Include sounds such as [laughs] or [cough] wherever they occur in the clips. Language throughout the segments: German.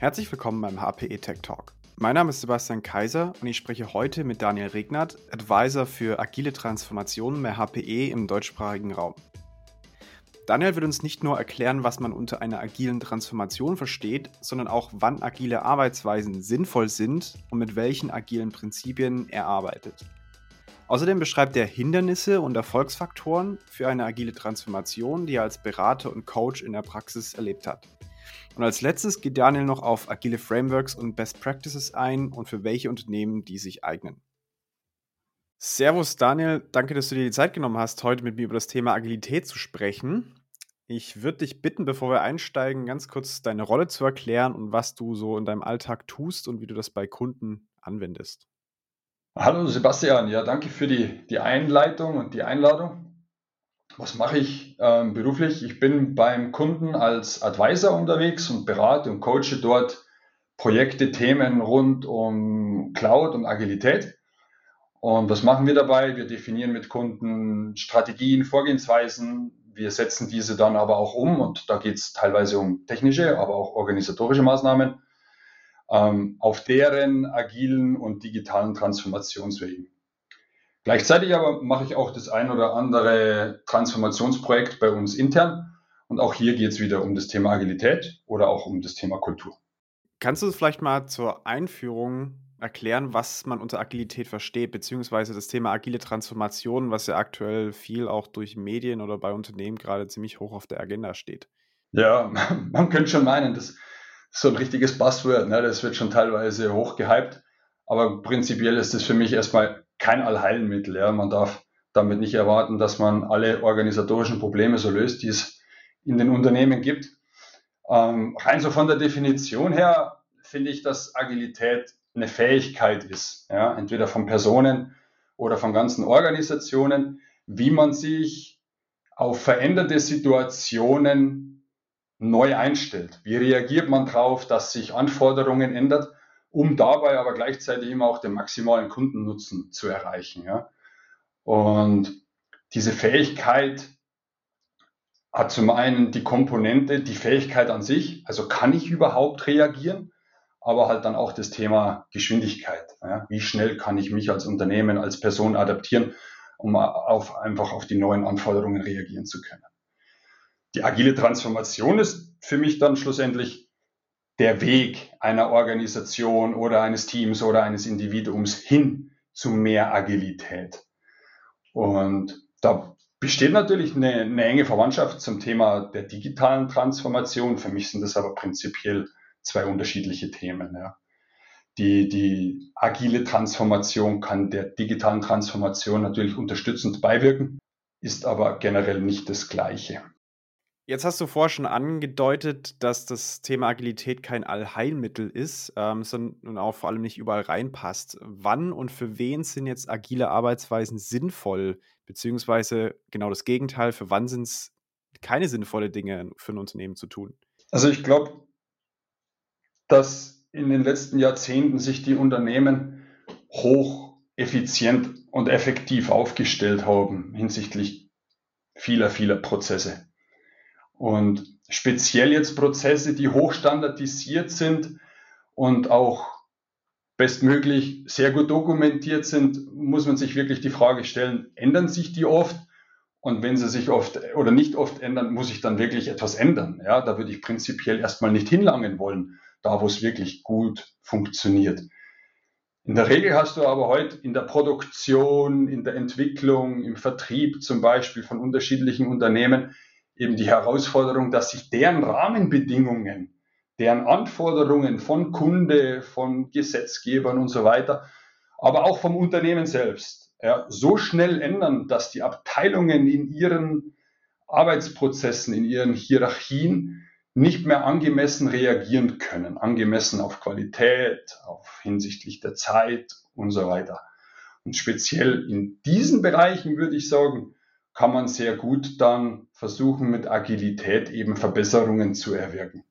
Herzlich willkommen beim HPE Tech Talk. Mein Name ist Sebastian Kaiser und ich spreche heute mit Daniel Regnert, Advisor für agile Transformationen bei HPE im deutschsprachigen Raum. Daniel wird uns nicht nur erklären, was man unter einer agilen Transformation versteht, sondern auch, wann agile Arbeitsweisen sinnvoll sind und mit welchen agilen Prinzipien er arbeitet. Außerdem beschreibt er Hindernisse und Erfolgsfaktoren für eine agile Transformation, die er als Berater und Coach in der Praxis erlebt hat. Und als letztes geht Daniel noch auf agile Frameworks und Best Practices ein und für welche Unternehmen die sich eignen. Servus Daniel, danke, dass du dir die Zeit genommen hast, heute mit mir über das Thema Agilität zu sprechen. Ich würde dich bitten, bevor wir einsteigen, ganz kurz deine Rolle zu erklären und was du so in deinem Alltag tust und wie du das bei Kunden anwendest. Hallo Sebastian, ja, danke für die, die Einleitung und die Einladung. Was mache ich ähm, beruflich? Ich bin beim Kunden als Advisor unterwegs und berate und coache dort Projekte, Themen rund um Cloud und Agilität. Und was machen wir dabei? Wir definieren mit Kunden Strategien, Vorgehensweisen. Wir setzen diese dann aber auch um und da geht es teilweise um technische, aber auch organisatorische Maßnahmen ähm, auf deren agilen und digitalen Transformationswegen. Gleichzeitig aber mache ich auch das ein oder andere Transformationsprojekt bei uns intern. Und auch hier geht es wieder um das Thema Agilität oder auch um das Thema Kultur. Kannst du vielleicht mal zur Einführung erklären, was man unter Agilität versteht, beziehungsweise das Thema agile Transformation, was ja aktuell viel auch durch Medien oder bei Unternehmen gerade ziemlich hoch auf der Agenda steht? Ja, [laughs] man könnte schon meinen, das ist so ein richtiges Buzzword, ne? das wird schon teilweise hochgehypt. Aber prinzipiell ist das für mich erstmal kein Allheilmittel. Ja. Man darf damit nicht erwarten, dass man alle organisatorischen Probleme so löst, die es in den Unternehmen gibt. Ähm, rein so von der Definition her finde ich, dass Agilität eine Fähigkeit ist, ja, entweder von Personen oder von ganzen Organisationen, wie man sich auf veränderte Situationen neu einstellt. Wie reagiert man darauf, dass sich Anforderungen ändern um dabei aber gleichzeitig immer auch den maximalen Kundennutzen zu erreichen. Ja. Und diese Fähigkeit hat zum einen die Komponente, die Fähigkeit an sich, also kann ich überhaupt reagieren, aber halt dann auch das Thema Geschwindigkeit. Ja. Wie schnell kann ich mich als Unternehmen, als Person adaptieren, um auf, einfach auf die neuen Anforderungen reagieren zu können. Die agile Transformation ist für mich dann schlussendlich der Weg einer Organisation oder eines Teams oder eines Individuums hin zu mehr Agilität. Und da besteht natürlich eine, eine, enge Verwandtschaft zum Thema der digitalen Transformation. Für mich sind das aber prinzipiell zwei unterschiedliche Themen. Ja. Die, die agile Transformation kann der digitalen Transformation natürlich unterstützend beiwirken, ist aber generell nicht das Gleiche. Jetzt hast du vorher schon angedeutet, dass das Thema Agilität kein Allheilmittel ist, ähm, sondern auch vor allem nicht überall reinpasst. Wann und für wen sind jetzt agile Arbeitsweisen sinnvoll? Beziehungsweise genau das Gegenteil, für wann sind es keine sinnvolle Dinge für ein Unternehmen zu tun? Also ich glaube, dass in den letzten Jahrzehnten sich die Unternehmen hoch effizient und effektiv aufgestellt haben hinsichtlich vieler, vieler Prozesse. Und speziell jetzt Prozesse, die hochstandardisiert sind und auch bestmöglich sehr gut dokumentiert sind, muss man sich wirklich die Frage stellen, ändern sich die oft? Und wenn sie sich oft oder nicht oft ändern, muss ich dann wirklich etwas ändern. Ja, da würde ich prinzipiell erstmal nicht hinlangen wollen, da wo es wirklich gut funktioniert. In der Regel hast du aber heute in der Produktion, in der Entwicklung, im Vertrieb zum Beispiel von unterschiedlichen Unternehmen eben die Herausforderung, dass sich deren Rahmenbedingungen, deren Anforderungen von Kunde, von Gesetzgebern und so weiter, aber auch vom Unternehmen selbst ja, so schnell ändern, dass die Abteilungen in ihren Arbeitsprozessen, in ihren Hierarchien nicht mehr angemessen reagieren können, angemessen auf Qualität, auf hinsichtlich der Zeit und so weiter. Und speziell in diesen Bereichen würde ich sagen, kann man sehr gut dann versuchen, mit Agilität eben Verbesserungen zu erwirken.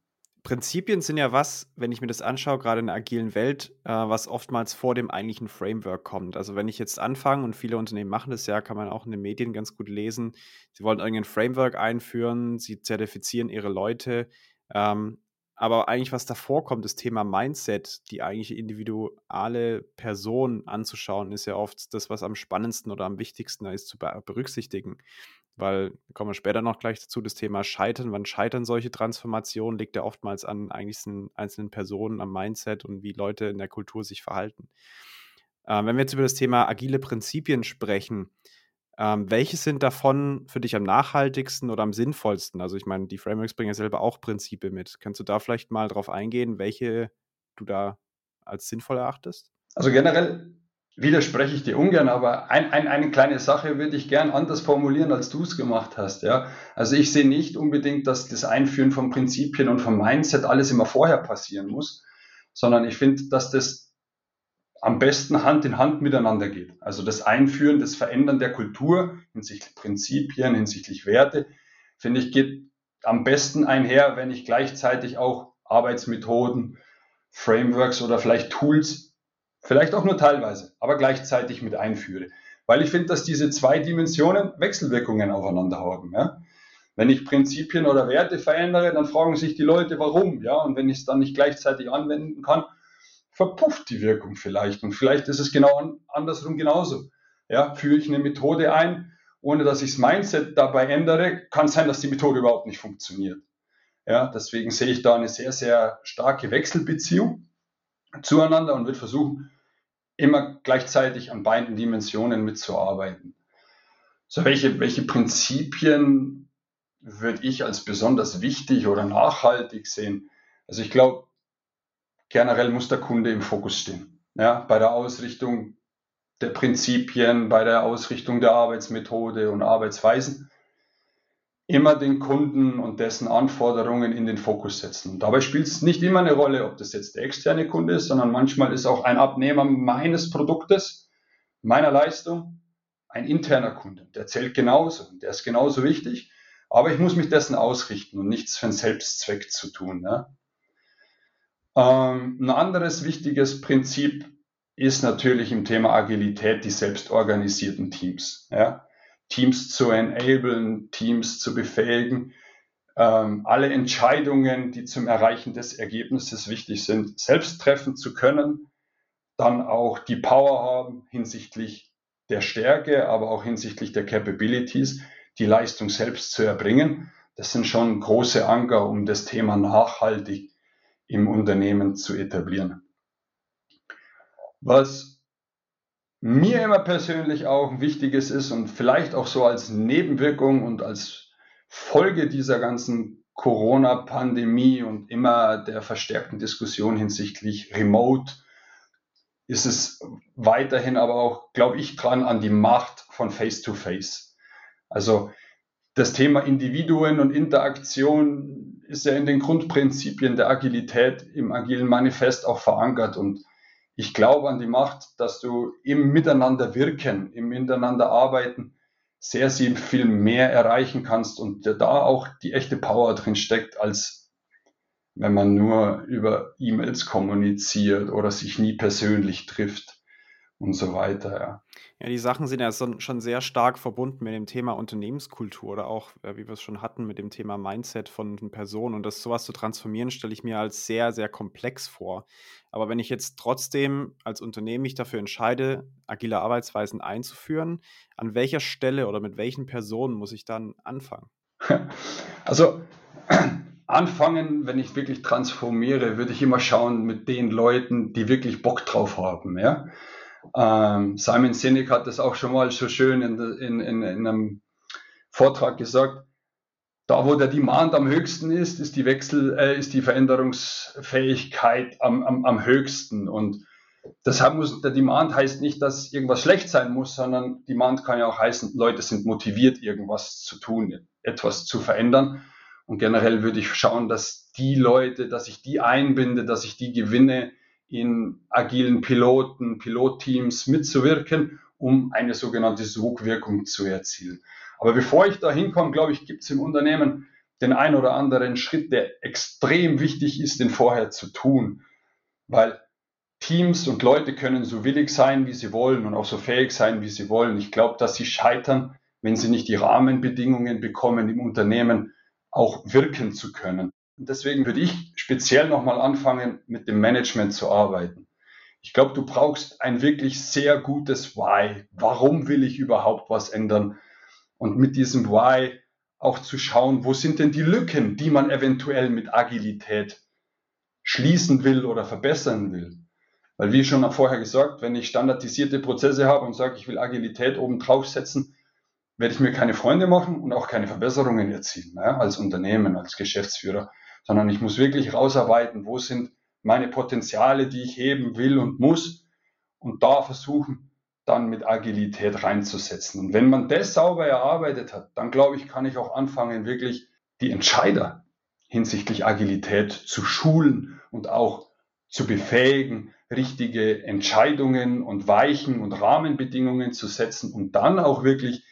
Prinzipien sind ja was, wenn ich mir das anschaue, gerade in der agilen Welt, äh, was oftmals vor dem eigentlichen Framework kommt. Also wenn ich jetzt anfange, und viele Unternehmen machen das ja, kann man auch in den Medien ganz gut lesen, sie wollen irgendein Framework einführen, sie zertifizieren ihre Leute, ähm, Aber eigentlich, was davor kommt, das Thema Mindset, die eigentliche individuelle Person anzuschauen, ist ja oft das, was am spannendsten oder am wichtigsten ist zu berücksichtigen. Weil, kommen wir später noch gleich dazu, das Thema Scheitern. Wann scheitern solche Transformationen, liegt ja oftmals an eigentlich einzelnen Personen, am Mindset und wie Leute in der Kultur sich verhalten. Ähm, wenn wir jetzt über das Thema agile Prinzipien sprechen, ähm, welche sind davon für dich am nachhaltigsten oder am sinnvollsten? Also ich meine, die Frameworks bringen ja selber auch Prinzipien mit. Kannst du da vielleicht mal drauf eingehen, welche du da als sinnvoll erachtest? Also generell widerspreche ich dir ungern, aber ein, ein, eine kleine Sache würde ich gern anders formulieren, als du es gemacht hast. Ja? Also ich sehe nicht unbedingt, dass das Einführen von Prinzipien und vom Mindset alles immer vorher passieren muss, sondern ich finde, dass das am besten Hand in Hand miteinander geht. Also das Einführen, das Verändern der Kultur hinsichtlich Prinzipien, hinsichtlich Werte, finde ich, geht am besten einher, wenn ich gleichzeitig auch Arbeitsmethoden, Frameworks oder vielleicht Tools, vielleicht auch nur teilweise, aber gleichzeitig mit einführe. Weil ich finde, dass diese zwei Dimensionen Wechselwirkungen aufeinander haben. Ja? Wenn ich Prinzipien oder Werte verändere, dann fragen sich die Leute, warum. Ja? Und wenn ich es dann nicht gleichzeitig anwenden kann, verpufft die Wirkung vielleicht. Und vielleicht ist es genau andersrum genauso. Ja, führe ich eine Methode ein, ohne dass ich das Mindset dabei ändere, kann sein, dass die Methode überhaupt nicht funktioniert. Ja, deswegen sehe ich da eine sehr, sehr starke Wechselbeziehung zueinander und würde versuchen, immer gleichzeitig an beiden Dimensionen mitzuarbeiten. So, welche, welche Prinzipien würde ich als besonders wichtig oder nachhaltig sehen? Also ich glaube, generell muss der Kunde im Fokus stehen. Ja, bei der Ausrichtung der Prinzipien, bei der Ausrichtung der Arbeitsmethode und Arbeitsweisen immer den Kunden und dessen Anforderungen in den Fokus setzen. Und dabei spielt es nicht immer eine Rolle, ob das jetzt der externe Kunde ist, sondern manchmal ist auch ein Abnehmer meines Produktes, meiner Leistung, ein interner Kunde. Der zählt genauso, der ist genauso wichtig, aber ich muss mich dessen ausrichten und nichts für einen Selbstzweck zu tun. Ja? Ähm, ein anderes wichtiges Prinzip ist natürlich im Thema Agilität die selbstorganisierten Teams. Ja? Teams zu enablen, Teams zu befähigen, ähm, alle Entscheidungen, die zum Erreichen des Ergebnisses wichtig sind, selbst treffen zu können, dann auch die Power haben hinsichtlich der Stärke, aber auch hinsichtlich der Capabilities, die Leistung selbst zu erbringen. Das sind schon große Anker, um das Thema nachhaltig im Unternehmen zu etablieren. Was mir immer persönlich auch wichtiges ist und vielleicht auch so als Nebenwirkung und als Folge dieser ganzen Corona-Pandemie und immer der verstärkten Diskussion hinsichtlich Remote ist es weiterhin aber auch, glaube ich, dran an die Macht von Face-to-Face. -face. Also das Thema Individuen und Interaktion ist ja in den Grundprinzipien der Agilität im agilen Manifest auch verankert. Und ich glaube an die Macht, dass du im Miteinander wirken, im Miteinander arbeiten, sehr, sehr viel mehr erreichen kannst und da auch die echte Power drin steckt, als wenn man nur über E-Mails kommuniziert oder sich nie persönlich trifft und so weiter. Ja. Ja, die Sachen sind ja schon sehr stark verbunden mit dem Thema Unternehmenskultur oder auch, äh, wie wir es schon hatten, mit dem Thema Mindset von Personen. Und das sowas zu transformieren, stelle ich mir als sehr, sehr komplex vor. Aber wenn ich jetzt trotzdem als Unternehmen mich dafür entscheide, agile Arbeitsweisen einzuführen, an welcher Stelle oder mit welchen Personen muss ich dann anfangen? [laughs] Also [clears throat] anfangen, wenn ich wirklich transformiere, würde ich immer schauen mit den Leuten, die wirklich Bock drauf haben. Ja? Ähm, Simon Sinek hat das auch schon mal so schön in, in, in, in einem Vortrag gesagt. Da, wo der Demand am höchsten ist, ist die Wechsel, äh, ist die Veränderungsfähigkeit am, am, am höchsten. Und deshalb muss der Demand heißt nicht, dass irgendwas schlecht sein muss, sondern Demand kann ja auch heißen, Leute sind motiviert, irgendwas zu tun, etwas zu verändern. Und generell würde ich schauen, dass die Leute, dass ich die einbinde, dass ich die gewinne, in agilen Piloten, Pilotteams mitzuwirken, um eine sogenannte Sogwirkung zu erzielen. Aber bevor ich da hinkomme, glaube ich, gibt es im Unternehmen den ein oder anderen Schritt, der extrem wichtig ist, den vorher zu tun. Weil Teams und Leute können so willig sein, wie sie wollen und auch so fähig sein, wie sie wollen. Ich glaube, dass sie scheitern, wenn sie nicht die Rahmenbedingungen bekommen, im Unternehmen auch wirken zu können. Und deswegen würde ich speziell nochmal anfangen, mit dem Management zu arbeiten. Ich glaube, du brauchst ein wirklich sehr gutes Why. Warum will ich überhaupt was ändern? Und mit diesem Why auch zu schauen, wo sind denn die Lücken, die man eventuell mit Agilität schließen will oder verbessern will. Weil wie schon vorher gesagt, wenn ich standardisierte Prozesse habe und sage, ich will Agilität oben drauf setzen, werde ich mir keine Freunde machen und auch keine Verbesserungen erzielen ja, als Unternehmen, als Geschäftsführer, sondern ich muss wirklich rausarbeiten, wo sind meine Potenziale, die ich heben will und muss und da versuchen, dann mit Agilität reinzusetzen. Und wenn man das sauber erarbeitet hat, dann glaube ich, kann ich auch anfangen, wirklich die Entscheider hinsichtlich Agilität zu schulen und auch zu befähigen, richtige Entscheidungen und Weichen und Rahmenbedingungen zu setzen und dann auch wirklich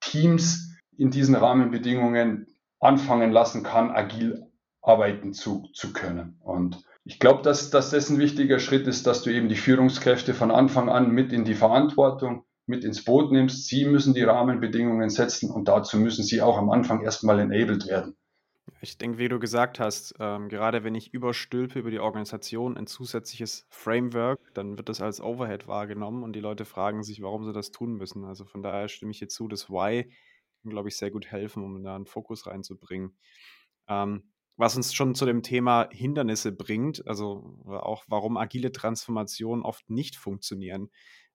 Teams in diesen Rahmenbedingungen anfangen lassen kann, agil arbeiten zu, zu können. Und ich glaube, dass, dass das ein wichtiger Schritt ist, dass du eben die Führungskräfte von Anfang an mit in die Verantwortung, mit ins Boot nimmst. Sie müssen die Rahmenbedingungen setzen und dazu müssen sie auch am Anfang erstmal enabled werden. Ich denke, wie du gesagt hast, ähm, gerade wenn ich überstülpe über die Organisation ein zusätzliches Framework, dann wird das als Overhead wahrgenommen und die Leute fragen sich, warum sie das tun müssen. Also von daher stimme ich hier zu, das Why kann, glaube ich, sehr gut helfen, um da einen Fokus reinzubringen. Ähm, was uns schon zu dem Thema Hindernisse bringt, also auch warum agile Transformationen oft nicht funktionieren.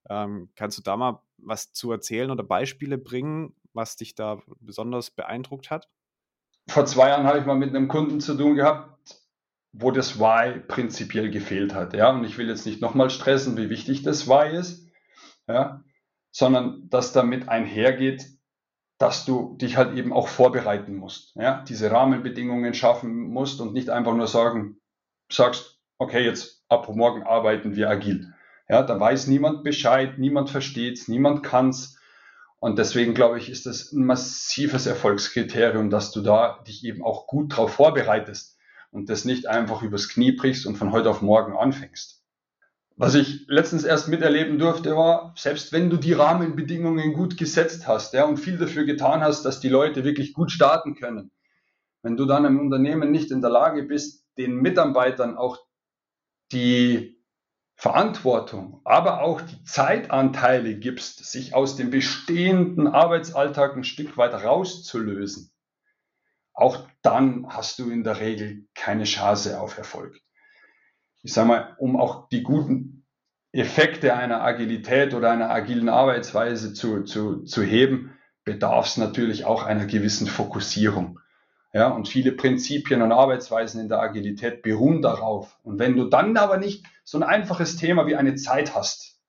Ähm, kannst du da mal was zu erzählen oder Beispiele bringen, was dich da besonders beeindruckt hat? Vor zwei Jahren habe ich mal mit einem Kunden zu tun gehabt, wo das Why prinzipiell gefehlt hat. Ja? Und ich will jetzt nicht nochmal stressen, wie wichtig das Why ist, ja? sondern dass damit einhergeht, dass du dich halt eben auch vorbereiten musst, ja, diese Rahmenbedingungen schaffen musst und nicht einfach nur sagen, sagst, okay, jetzt ab morgen arbeiten wir agil. Ja, da weiß niemand Bescheid, niemand versteht's, niemand kann's. Und deswegen glaube ich, ist das ein massives Erfolgskriterium, dass du da dich eben auch gut darauf vorbereitest und das nicht einfach übers Knie brichst und von heute auf morgen anfängst. Was ich letztens erst miterleben durfte, war, selbst wenn du die Rahmenbedingungen gut gesetzt hast ja, und viel dafür getan hast, dass die Leute wirklich gut starten können, wenn du dann im Unternehmen nicht in der Lage bist, den Mitarbeitern auch die Verantwortung, aber auch die Zeitanteile gibst, sich aus dem bestehenden Arbeitsalltag ein Stück weit rauszulösen, auch dann hast du in der Regel keine Chance auf Erfolg ich sage mal, um auch die guten Effekte einer Agilität oder einer agilen Arbeitsweise zu, zu, zu heben, bedarf es natürlich auch einer gewissen Fokussierung. Ja, und viele Prinzipien und Arbeitsweisen in der Agilität beruhen darauf. Und wenn du dann aber nicht so ein einfaches Thema wie eine Zeit hast,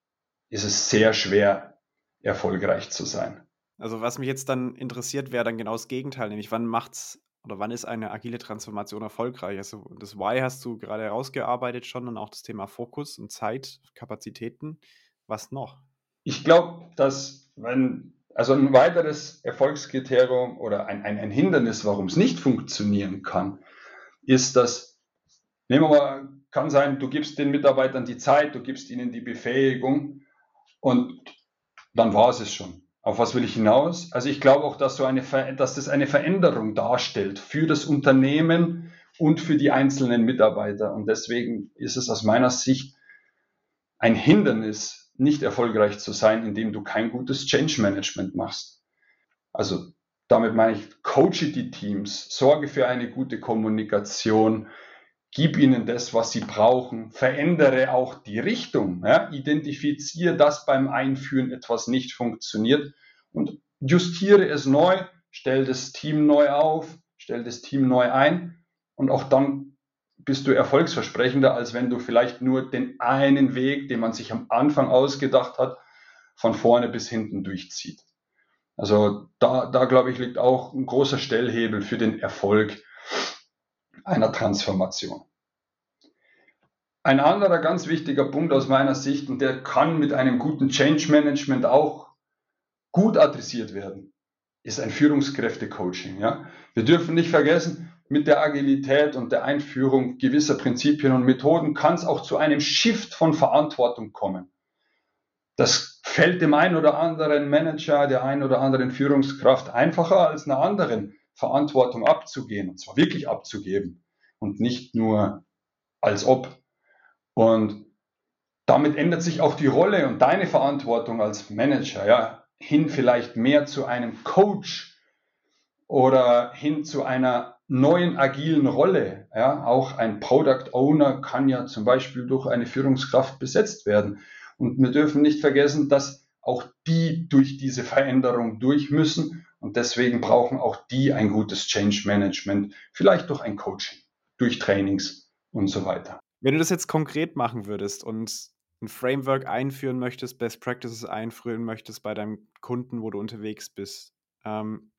ist es sehr schwer, erfolgreich zu sein. Also was mich jetzt dann interessiert, wäre dann genau das Gegenteil, nämlich wann macht es oder wann ist eine agile Transformation erfolgreich? Also das Why hast du gerade herausgearbeitet schon und auch das Thema Fokus und Zeit, Kapazitäten. Was noch? Ich glaube, dass wenn, also ein weiteres Erfolgskriterium oder ein, ein, ein Hindernis, warum es nicht funktionieren kann, ist, dass, nehmen wir mal, kann sein, du gibst den Mitarbeitern die Zeit, du gibst ihnen die Befähigung und dann war es es schon. Auf was will ich hinaus? Also ich glaube auch, dass, so eine, dass das eine Veränderung darstellt für das Unternehmen und für die einzelnen Mitarbeiter. Und deswegen ist es aus meiner Sicht ein Hindernis, nicht erfolgreich zu sein, indem du kein gutes Change Management machst. Also damit meine ich, coache die Teams, sorge für eine gute Kommunikation, gib ihnen das, was sie brauchen, verändere auch die Richtung, ja? identifiziere, dass beim Einführen etwas nicht funktioniert und justiere es neu, stell das Team neu auf, stell das Team neu ein und auch dann bist du erfolgsversprechender, als wenn du vielleicht nur den einen Weg, den man sich am Anfang ausgedacht hat, von vorne bis hinten durchzieht. Also da, da glaube ich, liegt auch ein großer Stellhebel für den Erfolg einer Transformation. Ein anderer ganz wichtiger Punkt aus meiner Sicht, und der kann mit einem guten Change Management auch gut adressiert werden, ist ein Führungskräfte-Coaching. Ja? Wir dürfen nicht vergessen, mit der Agilität und der Einführung gewisser Prinzipien und Methoden kann es auch zu einem Shift von Verantwortung kommen. Das fällt dem einen oder anderen Manager, der einen oder anderen Führungskraft einfacher als einer anderen Verantwortung abzugehen, und zwar wirklich abzugeben. und nicht nur als ob. Und damit ändert sich auch die Rolle und deine Verantwortung als Manager, ja, hin vielleicht mehr zu einem Coach oder hin zu einer neuen agilen Rolle. Ja, auch ein Product Owner kann ja zum Beispiel durch eine Führungskraft besetzt werden. Und wir dürfen nicht vergessen, dass auch die durch diese Veränderung durch müssen. Und deswegen brauchen auch die ein gutes Change Management, vielleicht durch ein Coaching, durch Trainings und so weiter. Wenn du das jetzt konkret machen würdest und ein Framework einführen möchtest, Best Practices einführen möchtest bei deinem Kunden, wo du unterwegs bist, ähm,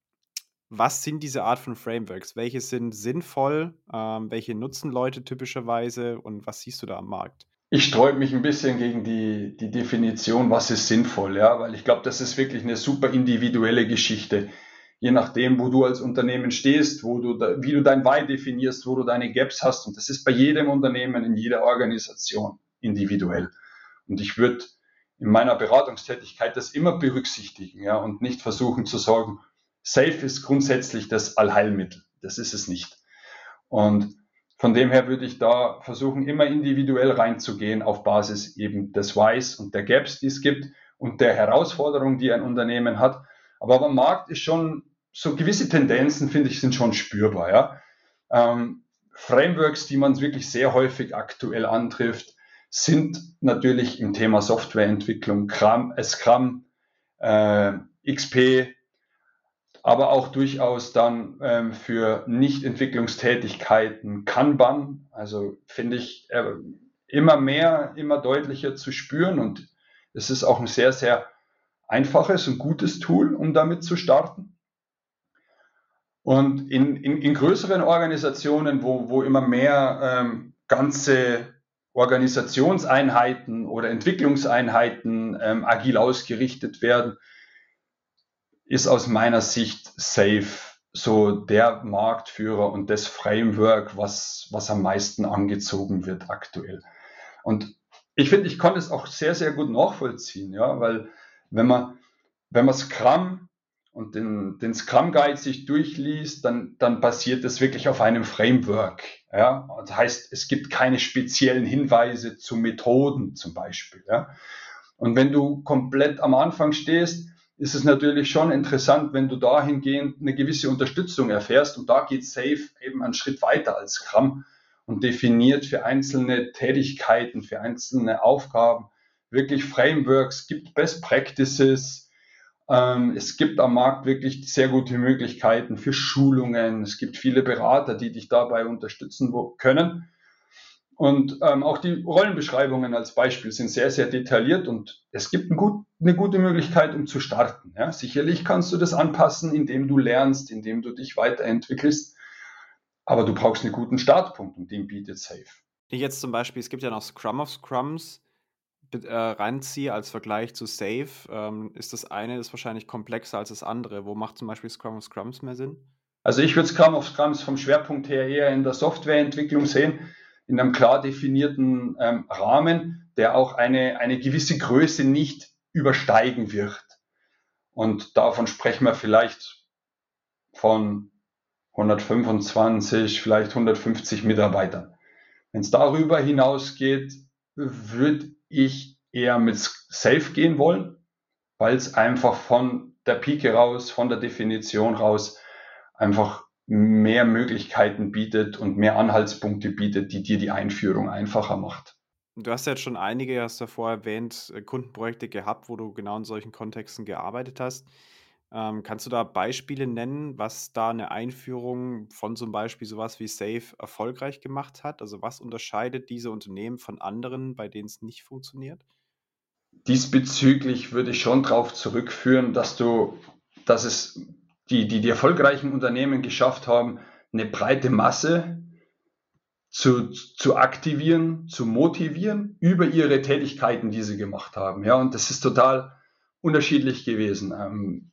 was sind diese Art von Frameworks? Welche sind sinnvoll? Ähm, welche nutzen Leute typischerweise und was siehst du da am Markt? Ich sträube mich ein bisschen gegen die, die Definition, was ist sinnvoll, ja, weil ich glaube, das ist wirklich eine super individuelle Geschichte. Je nachdem, wo du als Unternehmen stehst, wo du da, wie du dein Why definierst, wo du deine Gaps hast. Und das ist bei jedem Unternehmen, in jeder Organisation individuell. Und ich würde in meiner Beratungstätigkeit das immer berücksichtigen ja, und nicht versuchen zu sagen, Safe ist grundsätzlich das Allheilmittel. Das ist es nicht. Und von dem her würde ich da versuchen, immer individuell reinzugehen auf Basis eben des Whys und der Gaps, die es gibt und der Herausforderungen, die ein Unternehmen hat. Aber am Markt ist schon so gewisse Tendenzen, finde ich, sind schon spürbar. Ja? Ähm, Frameworks, die man wirklich sehr häufig aktuell antrifft, sind natürlich im Thema Softwareentwicklung, Scrum, äh, Scrum äh, XP, aber auch durchaus dann ähm, für Nicht-Entwicklungstätigkeiten Kanban. Also finde ich äh, immer mehr, immer deutlicher zu spüren und es ist auch ein sehr, sehr einfaches und gutes Tool, um damit zu starten. Und in, in, in größeren Organisationen, wo, wo immer mehr ähm, ganze Organisationseinheiten oder Entwicklungseinheiten ähm, agil ausgerichtet werden, ist aus meiner Sicht Safe so der Marktführer und das Framework, was, was am meisten angezogen wird aktuell. Und ich finde, ich konnte es auch sehr, sehr gut nachvollziehen, ja, weil wenn man, wenn man Scrum und den, den Scrum Guide sich durchliest, dann, dann basiert es wirklich auf einem Framework. Ja? Das heißt, es gibt keine speziellen Hinweise zu Methoden zum Beispiel. Ja? Und wenn du komplett am Anfang stehst, ist es natürlich schon interessant, wenn du dahingehend eine gewisse Unterstützung erfährst. Und da geht Safe eben einen Schritt weiter als Scrum und definiert für einzelne Tätigkeiten, für einzelne Aufgaben wirklich Frameworks, gibt Best Practices. Ähm, es gibt am Markt wirklich sehr gute Möglichkeiten für Schulungen. Es gibt viele Berater, die dich dabei unterstützen können. Und ähm, auch die Rollenbeschreibungen als Beispiel sind sehr, sehr detailliert und es gibt ein gut, eine gute Möglichkeit, um zu starten. Ja? Sicherlich kannst du das anpassen, indem du lernst, indem du dich weiterentwickelst, aber du brauchst einen guten Startpunkt und den bietet Safe. Ich jetzt zum Beispiel, es gibt ja noch Scrum of Scrums, äh, reinziehe als Vergleich zu Safe, ähm, ist das eine ist wahrscheinlich komplexer als das andere. Wo macht zum Beispiel Scrum of Scrums mehr Sinn? Also ich würde Scrum of Scrums vom Schwerpunkt her eher in der Softwareentwicklung sehen in einem klar definierten ähm, Rahmen, der auch eine, eine gewisse Größe nicht übersteigen wird. Und davon sprechen wir vielleicht von 125, vielleicht 150 Mitarbeitern. Wenn es darüber hinausgeht, würde ich eher mit Safe gehen wollen, weil es einfach von der Pike raus, von der Definition raus einfach mehr Möglichkeiten bietet und mehr Anhaltspunkte bietet, die dir die Einführung einfacher macht. Du hast ja jetzt schon einige, hast du ja vorher erwähnt, äh, Kundenprojekte gehabt, wo du genau in solchen Kontexten gearbeitet hast. Ähm, kannst du da Beispiele nennen, was da eine Einführung von zum Beispiel sowas wie Safe erfolgreich gemacht hat? Also was unterscheidet diese Unternehmen von anderen, bei denen es nicht funktioniert? Diesbezüglich würde ich schon darauf zurückführen, dass du, dass es die, die, die erfolgreichen Unternehmen geschafft haben, eine breite Masse zu, zu aktivieren, zu motivieren über ihre Tätigkeiten, die sie gemacht haben. Ja, und das ist total unterschiedlich gewesen. Ähm,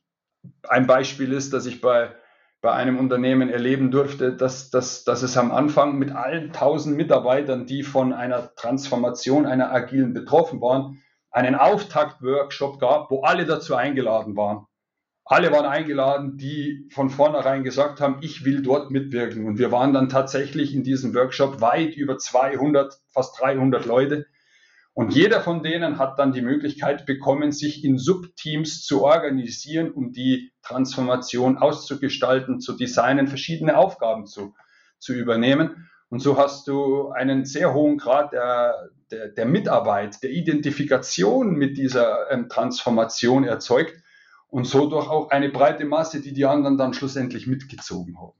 ein Beispiel ist, dass ich bei, bei einem Unternehmen erleben durfte, dass, dass, dass es am Anfang mit allen tausend Mitarbeitern, die von einer Transformation einer agilen betroffen waren, einen Auftakt-Workshop gab, wo alle dazu eingeladen waren alle waren eingeladen, die von vornherein gesagt haben, ich will dort mitwirken. Und wir waren dann tatsächlich in diesem Workshop weit über 200, fast 300 Leute. Und jeder von denen hat dann die Möglichkeit bekommen, sich in Subteams zu organisieren, um die Transformation auszugestalten, zu designen, verschiedene Aufgaben zu, zu übernehmen. Und so hast du einen sehr hohen Grad der, der, der Mitarbeit, der Identifikation mit dieser ähm, Transformation erzeugt und so doch auch eine breite Masse, die die anderen dann schlussendlich mitgezogen haben.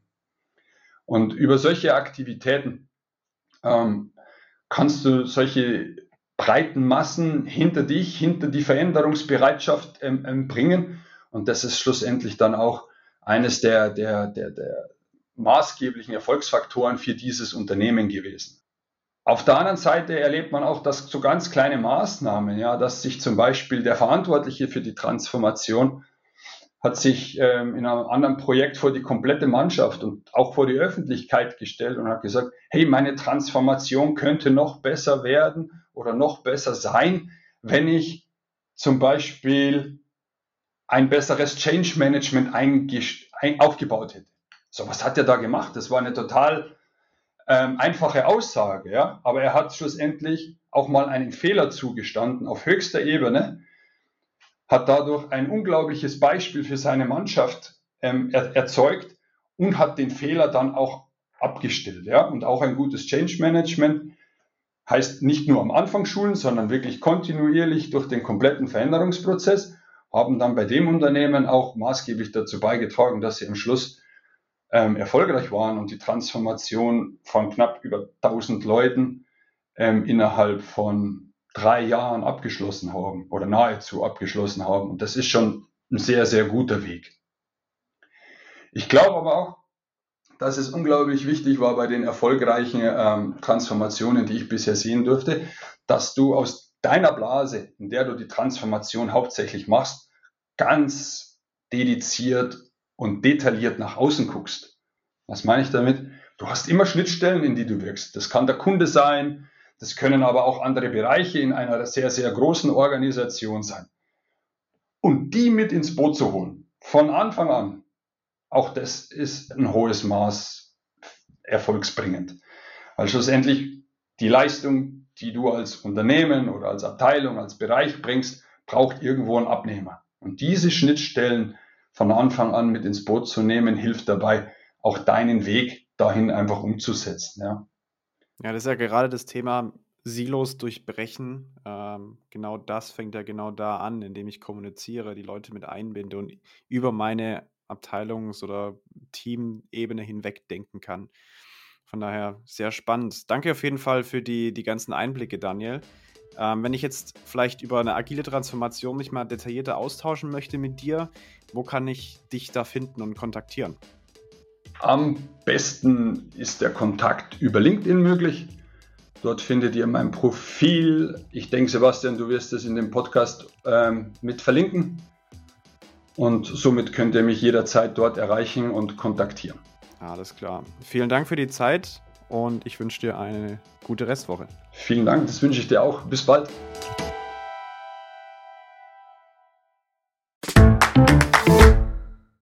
Und über solche Aktivitäten ähm, kannst du solche breiten Massen hinter dich, hinter die Veränderungsbereitschaft ähm, ähm, bringen. Und das ist schlussendlich dann auch eines der, der, der, der maßgeblichen Erfolgsfaktoren für dieses Unternehmen gewesen. Auf der anderen Seite erlebt man auch, dass so ganz kleine Maßnahmen, ja, dass sich zum Beispiel der Verantwortliche für die Transformation hat sich ähm, in einem anderen Projekt vor die komplette Mannschaft und auch vor die Öffentlichkeit gestellt und hat gesagt, hey, meine Transformation könnte noch besser werden oder noch besser sein, wenn ich zum Beispiel ein besseres Change Management aufgebaut hätte. So, was hat er da gemacht? Das war eine total ähm, einfache Aussage, ja, aber er hat schlussendlich auch mal einen Fehler zugestanden. Auf höchster Ebene, hat dadurch ein unglaubliches Beispiel für seine Mannschaft ähm, er, erzeugt und hat den Fehler dann auch abgestellt, ja, und auch ein gutes Change Management heißt nicht nur am Anfang schulen, sondern wirklich kontinuierlich durch den kompletten Veränderungsprozess, haben dann bei dem Unternehmen auch maßgeblich dazu beigetragen, dass sie am Schluss ähm, erfolgreich waren und die Transformation von knapp über 1000 Leuten ähm, innerhalb von drei Jahren abgeschlossen haben oder nahezu abgeschlossen haben. Und das ist schon ein sehr, sehr guter Weg. Ich glaube aber auch, dass es unglaublich wichtig war bei den erfolgreichen ähm, Transformationen, die ich bisher sehen durfte, dass du aus deiner Blase, in der du die Transformation hauptsächlich machst, ganz dediziert und detailliert nach außen guckst. Was meine ich damit? Du hast immer Schnittstellen, in die du wirkst. Das kann der Kunde sein, das können aber auch andere Bereiche in einer sehr, sehr großen Organisation sein. Und die mit ins Boot zu holen, von Anfang an, auch das ist ein hohes Maß erfolgsbringend. Weil schlussendlich die Leistung, die du als Unternehmen oder als Abteilung, als Bereich bringst, braucht irgendwo einen Abnehmer. Und diese Schnittstellen von Anfang an mit ins Boot zu nehmen, hilft dabei, auch deinen Weg dahin einfach umzusetzen. Ja, ja das ist ja gerade das Thema Silos durchbrechen. Ähm, genau das fängt ja genau da an, indem ich kommuniziere, die Leute mit einbinde und über meine Abteilungs- oder Teamebene hinweg denken kann. Von daher sehr spannend. Danke auf jeden Fall für die, die ganzen Einblicke, Daniel. Ähm, wenn ich jetzt vielleicht über eine agile Transformation mich mal detaillierter austauschen möchte mit dir, wo kann ich dich da finden und kontaktieren? Am besten ist der Kontakt über LinkedIn möglich. Dort findet ihr mein Profil. Ich denke, Sebastian, du wirst es in dem Podcast ähm, mit verlinken. Und somit könnt ihr mich jederzeit dort erreichen und kontaktieren. Alles klar. Vielen Dank für die Zeit und ich wünsche dir eine gute Restwoche. Vielen Dank, das wünsche ich dir auch. Bis bald.